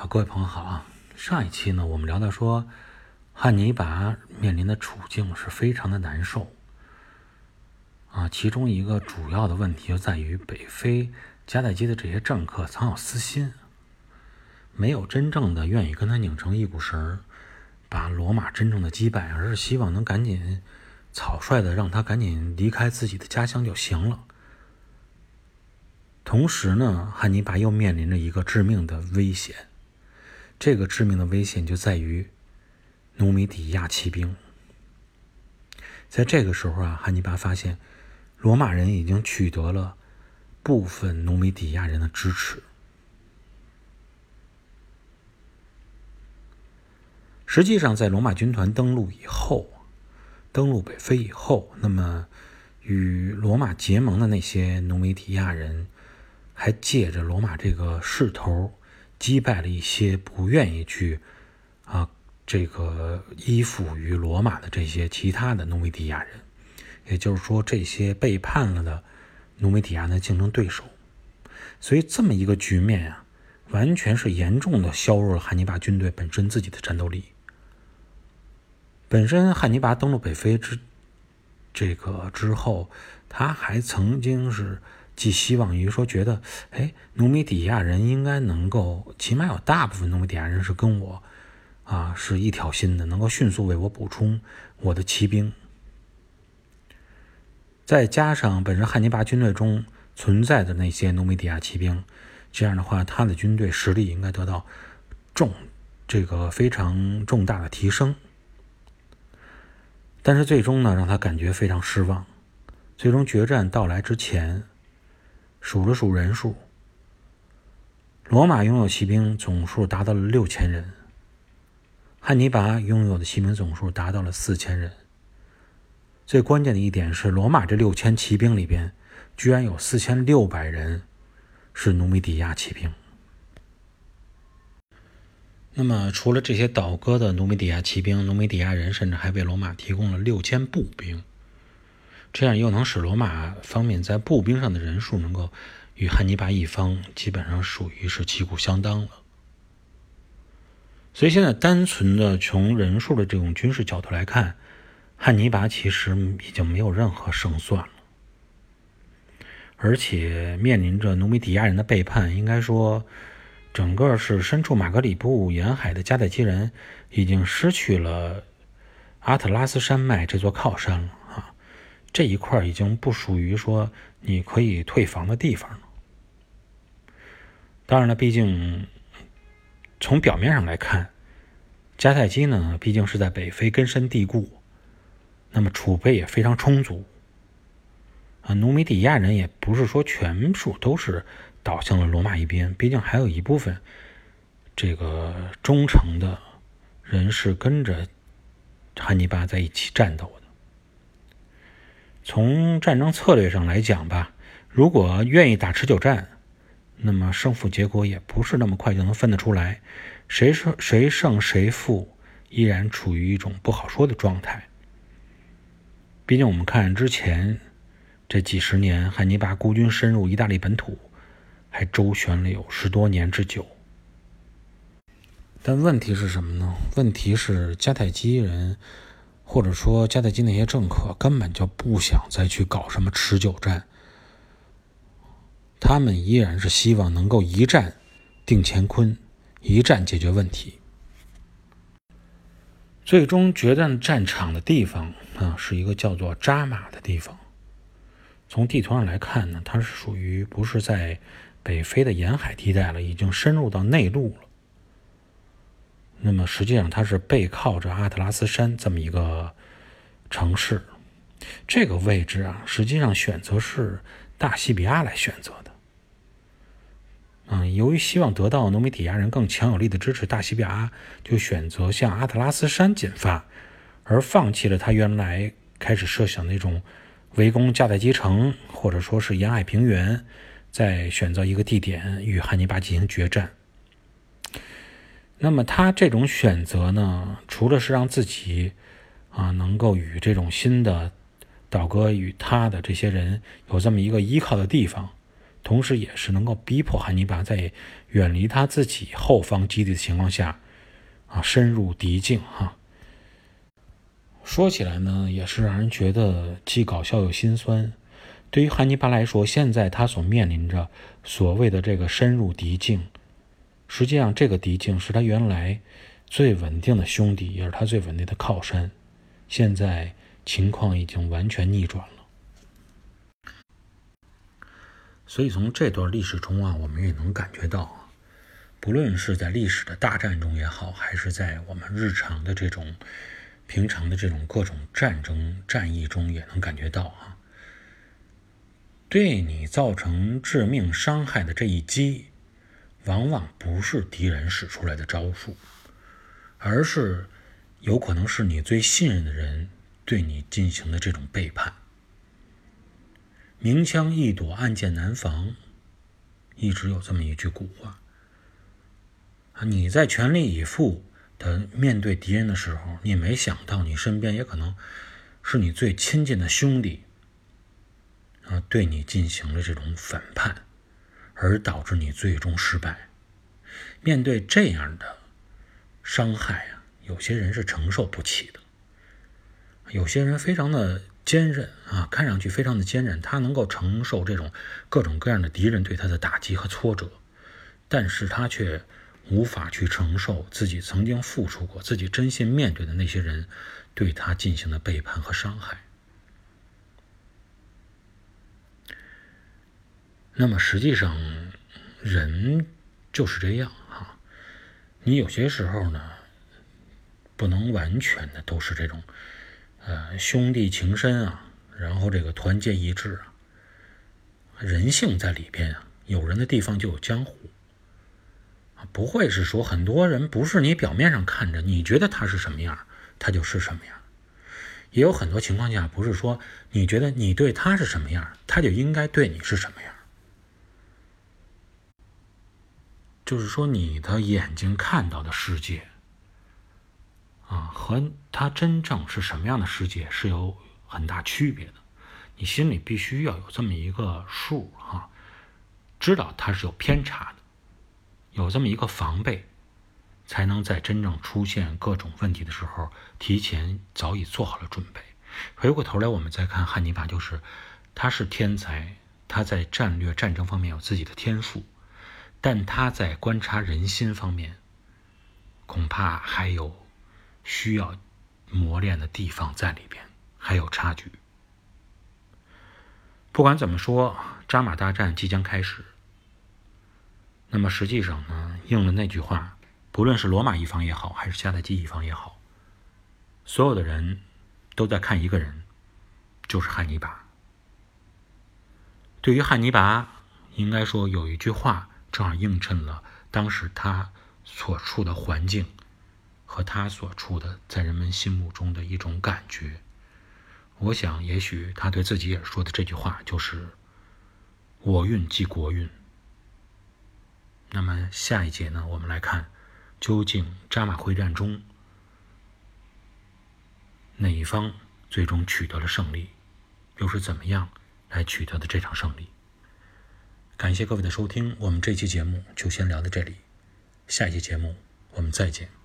好，各位朋友好啊！上一期呢，我们聊到说，汉尼拔面临的处境是非常的难受啊。其中一个主要的问题就在于北非迦太基的这些政客藏有私心，没有真正的愿意跟他拧成一股绳，把罗马真正的击败，而是希望能赶紧草率的让他赶紧离开自己的家乡就行了。同时呢，汉尼拔又面临着一个致命的危险。这个致命的危险就在于努米底亚骑兵。在这个时候啊，汉尼拔发现罗马人已经取得了部分努米底亚人的支持。实际上，在罗马军团登陆以后，登陆北非以后，那么与罗马结盟的那些努米底亚人，还借着罗马这个势头。击败了一些不愿意去啊这个依附于罗马的这些其他的努米底亚人，也就是说，这些背叛了的努米底亚的竞争对手。所以这么一个局面呀，完全是严重的削弱了汉尼拔军队本身自己的战斗力。本身汉尼拔登陆北非之这个之后，他还曾经是。寄希望于说，觉得，哎，努米底亚人应该能够，起码有大部分努米底亚人是跟我，啊，是一条心的，能够迅速为我补充我的骑兵。再加上本身汉尼拔军队中存在的那些努米底亚骑兵，这样的话，他的军队实力应该得到重这个非常重大的提升。但是最终呢，让他感觉非常失望。最终决战到来之前。数了数人数，罗马拥有骑兵总数达到了六千人，汉尼拔拥有的骑兵总数达到了四千人。最关键的一点是，罗马这六千骑兵里边，居然有四千六百人是努米底亚骑兵。那么，除了这些倒戈的努米底亚骑兵，努米底亚人甚至还为罗马提供了六千步兵。这样又能使罗马方面在步兵上的人数能够与汉尼拔一方基本上属于是旗鼓相当了。所以现在单纯的从人数的这种军事角度来看，汉尼拔其实已经没有任何胜算了。而且面临着努米底亚人的背叛，应该说，整个是身处马格里布沿海的迦太基人已经失去了阿特拉斯山脉这座靠山了。这一块已经不属于说你可以退房的地方了。当然了，毕竟从表面上来看，迦太基呢毕竟是在北非根深蒂固，那么储备也非常充足。啊，努米底亚人也不是说全数都是倒向了罗马一边，毕竟还有一部分这个忠诚的人是跟着汉尼拔在一起战斗的。从战争策略上来讲吧，如果愿意打持久战，那么胜负结果也不是那么快就能分得出来，谁胜谁胜谁负依然处于一种不好说的状态。毕竟我们看之前这几十年，汉尼拔孤军深入意大利本土，还周旋了有十多年之久。但问题是什么呢？问题是迦太基人。或者说，迦太基那些政客根本就不想再去搞什么持久战，他们依然是希望能够一战定乾坤，一战解决问题。最终决战战场的地方啊，是一个叫做扎马的地方。从地图上来看呢，它是属于不是在北非的沿海地带了，已经深入到内陆了。那么实际上，它是背靠着阿特拉斯山这么一个城市。这个位置啊，实际上选择是大西比亚来选择的。嗯，由于希望得到努米底亚人更强有力的支持，大西比亚就选择向阿特拉斯山进发，而放弃了他原来开始设想那种围攻迦太基城，或者说是沿海平原，再选择一个地点与汉尼拔进行决战。那么他这种选择呢，除了是让自己啊能够与这种新的倒戈与他的这些人有这么一个依靠的地方，同时也是能够逼迫汉尼拔在远离他自己后方基地的情况下，啊，深入敌境哈。说起来呢，也是让人觉得既搞笑又心酸。对于汉尼拔来说，现在他所面临着所谓的这个深入敌境，实际上这个敌境是他原来最稳定的兄弟，也是他最稳定的靠山。现在情况已经完全逆转了。所以从这段历史中啊，我们也能感觉到，不论是在历史的大战中也好，还是在我们日常的这种平常的这种各种战争战役中，也能感觉到啊。对你造成致命伤害的这一击，往往不是敌人使出来的招数，而是有可能是你最信任的人对你进行的这种背叛。明枪易躲，暗箭难防，一直有这么一句古话。啊，你在全力以赴的面对敌人的时候，你没想到你身边也可能是你最亲近的兄弟。啊，对你进行了这种反叛，而导致你最终失败。面对这样的伤害啊，有些人是承受不起的。有些人非常的坚韧啊，看上去非常的坚韧，他能够承受这种各种各样的敌人对他的打击和挫折，但是他却无法去承受自己曾经付出过、自己真心面对的那些人对他进行的背叛和伤害。那么实际上，人就是这样哈。你有些时候呢，不能完全的都是这种，呃，兄弟情深啊，然后这个团结一致啊。人性在里边啊，有人的地方就有江湖，不会是说很多人不是你表面上看着你觉得他是什么样，他就是什么样。也有很多情况下，不是说你觉得你对他是什么样，他就应该对你是什么样。就是说，你的眼睛看到的世界，啊，和他真正是什么样的世界是有很大区别的。你心里必须要有这么一个数，哈，知道它是有偏差的，有这么一个防备，才能在真正出现各种问题的时候，提前早已做好了准备。回过头来，我们再看汉尼拔，就是他是天才，他在战略战争方面有自己的天赋。但他在观察人心方面，恐怕还有需要磨练的地方在里边，还有差距。不管怎么说，扎马大战即将开始。那么实际上呢，应了那句话，不论是罗马一方也好，还是迦太基一方也好，所有的人都在看一个人，就是汉尼拔。对于汉尼拔，应该说有一句话。正好映衬了当时他所处的环境和他所处的在人们心目中的一种感觉。我想，也许他对自己也说的这句话就是“我运即国运”。那么下一节呢，我们来看究竟扎马会战中哪一方最终取得了胜利，又是怎么样来取得的这场胜利？感谢各位的收听，我们这期节目就先聊到这里，下一期节目我们再见。